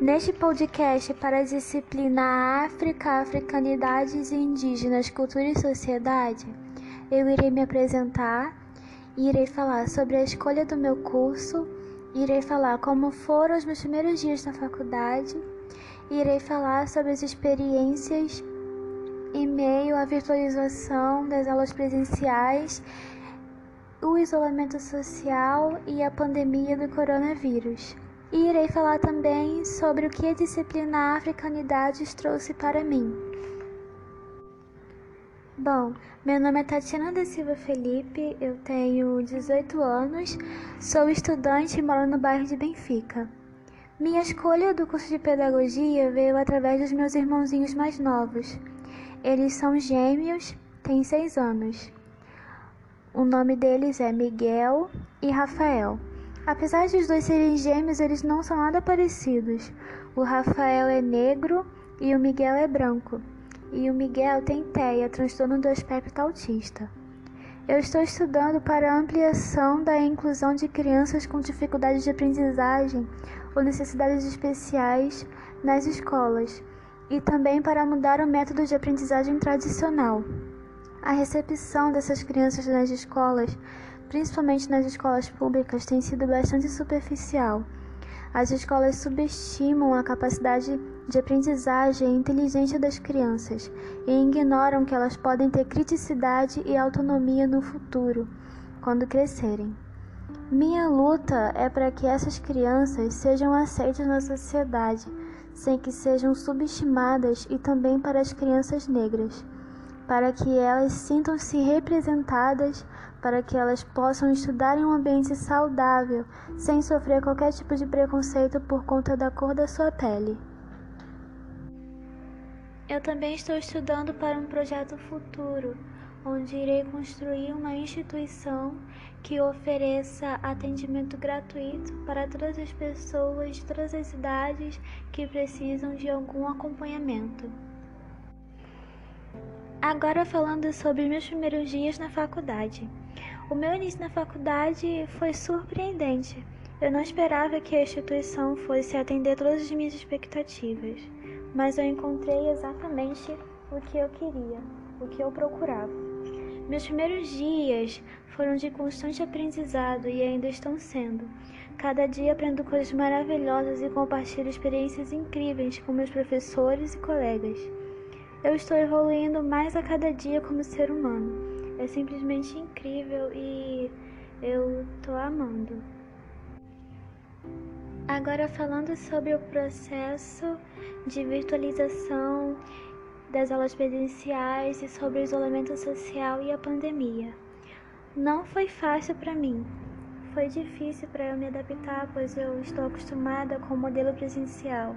Neste podcast para a disciplina África, Africanidades e Indígenas, Cultura e Sociedade, eu irei me apresentar, irei falar sobre a escolha do meu curso, irei falar como foram os meus primeiros dias na faculdade, irei falar sobre as experiências em meio à virtualização das aulas presenciais, o isolamento social e a pandemia do coronavírus. E irei falar também sobre o que a disciplina Africanidades trouxe para mim. Bom, meu nome é Tatiana da Silva Felipe, eu tenho 18 anos, sou estudante e moro no bairro de Benfica. Minha escolha do curso de pedagogia veio através dos meus irmãozinhos mais novos. Eles são gêmeos, têm 6 anos. O nome deles é Miguel e Rafael. Apesar de os dois serem gêmeos, eles não são nada parecidos. O Rafael é negro e o Miguel é branco. E o Miguel tem TEA, transtorno do espectro autista. Eu estou estudando para a ampliação da inclusão de crianças com dificuldades de aprendizagem ou necessidades especiais nas escolas e também para mudar o método de aprendizagem tradicional. A recepção dessas crianças nas escolas principalmente nas escolas públicas, tem sido bastante superficial. As escolas subestimam a capacidade de aprendizagem e inteligência das crianças e ignoram que elas podem ter criticidade e autonomia no futuro, quando crescerem. Minha luta é para que essas crianças sejam aceitas na sociedade, sem que sejam subestimadas, e também para as crianças negras, para que elas sintam-se representadas para que elas possam estudar em um ambiente saudável, sem sofrer qualquer tipo de preconceito por conta da cor da sua pele. Eu também estou estudando para um projeto futuro, onde irei construir uma instituição que ofereça atendimento gratuito para todas as pessoas de todas as idades que precisam de algum acompanhamento. Agora falando sobre meus primeiros dias na faculdade. O meu início na faculdade foi surpreendente. Eu não esperava que a instituição fosse atender todas as minhas expectativas, mas eu encontrei exatamente o que eu queria, o que eu procurava. Meus primeiros dias foram de constante aprendizado e ainda estão sendo. Cada dia aprendo coisas maravilhosas e compartilho experiências incríveis com meus professores e colegas. Eu estou evoluindo mais a cada dia como ser humano. É simplesmente incrível e eu estou amando. Agora falando sobre o processo de virtualização das aulas presenciais e sobre o isolamento social e a pandemia. Não foi fácil para mim. Foi difícil para eu me adaptar, pois eu estou acostumada com o modelo presencial.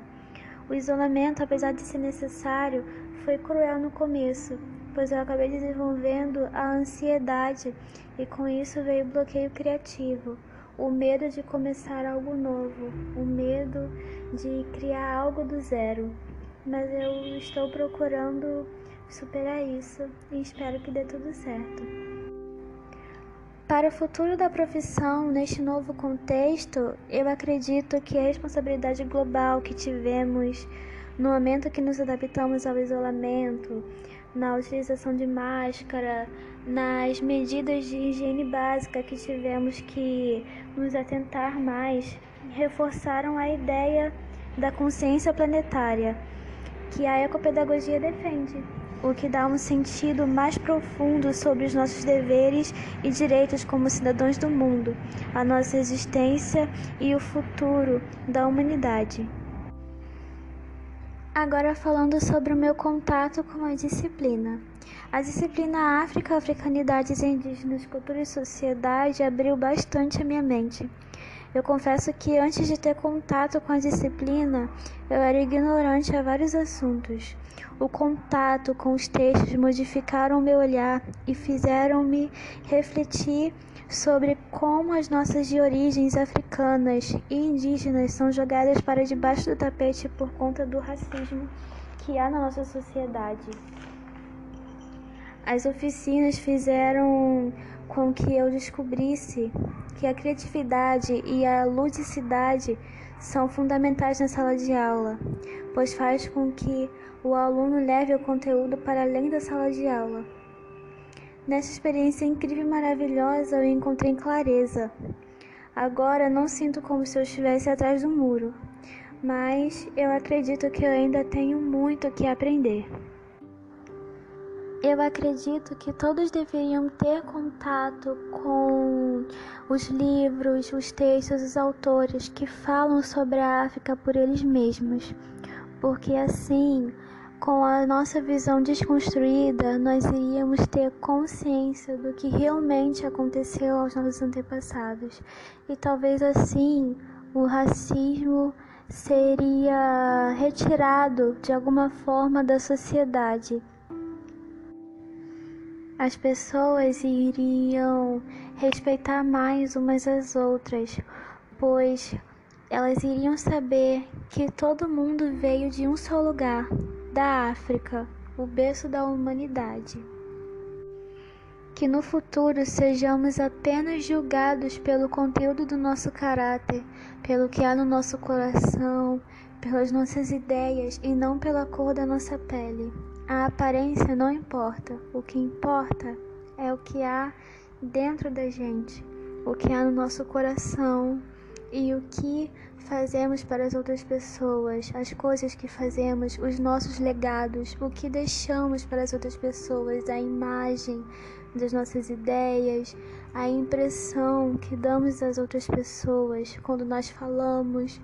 O isolamento, apesar de ser necessário, foi cruel no começo, pois eu acabei desenvolvendo a ansiedade e com isso veio o bloqueio criativo, o medo de começar algo novo, o medo de criar algo do zero. Mas eu estou procurando superar isso e espero que dê tudo certo. Para o futuro da profissão neste novo contexto, eu acredito que a responsabilidade global que tivemos no momento que nos adaptamos ao isolamento, na utilização de máscara, nas medidas de higiene básica que tivemos que nos atentar mais, reforçaram a ideia da consciência planetária que a ecopedagogia defende o que dá um sentido mais profundo sobre os nossos deveres e direitos como cidadãos do mundo, a nossa existência e o futuro da humanidade. Agora falando sobre o meu contato com a disciplina. A disciplina África, Africanidades Indígenas, Cultura e Sociedade abriu bastante a minha mente. Eu confesso que antes de ter contato com a disciplina, eu era ignorante a vários assuntos. O contato com os textos modificaram meu olhar e fizeram-me refletir sobre como as nossas de origens africanas e indígenas são jogadas para debaixo do tapete por conta do racismo que há na nossa sociedade. As oficinas fizeram com que eu descobrisse que a criatividade e a ludicidade são fundamentais na sala de aula, pois faz com que o aluno leve o conteúdo para além da sala de aula. Nessa experiência incrível e maravilhosa, eu encontrei clareza. Agora não sinto como se eu estivesse atrás do muro, mas eu acredito que eu ainda tenho muito que aprender. Eu acredito que todos deveriam ter contato com os livros, os textos, os autores que falam sobre a África por eles mesmos, porque assim, com a nossa visão desconstruída, nós iríamos ter consciência do que realmente aconteceu aos nossos antepassados, e talvez assim o racismo seria retirado de alguma forma da sociedade. As pessoas iriam respeitar mais umas às outras, pois elas iriam saber que todo mundo veio de um só lugar, da África, o berço da humanidade. Que no futuro sejamos apenas julgados pelo conteúdo do nosso caráter, pelo que há no nosso coração, pelas nossas ideias e não pela cor da nossa pele. A aparência não importa, o que importa é o que há dentro da gente, o que há no nosso coração e o que fazemos para as outras pessoas, as coisas que fazemos, os nossos legados, o que deixamos para as outras pessoas, a imagem das nossas ideias, a impressão que damos às outras pessoas quando nós falamos,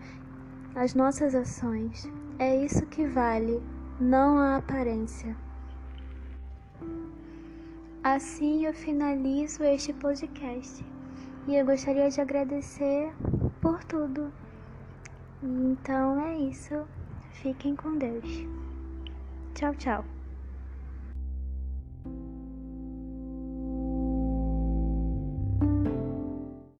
as nossas ações. É isso que vale não a aparência. Assim eu finalizo este podcast e eu gostaria de agradecer por tudo. Então é isso. Fiquem com Deus. Tchau, tchau.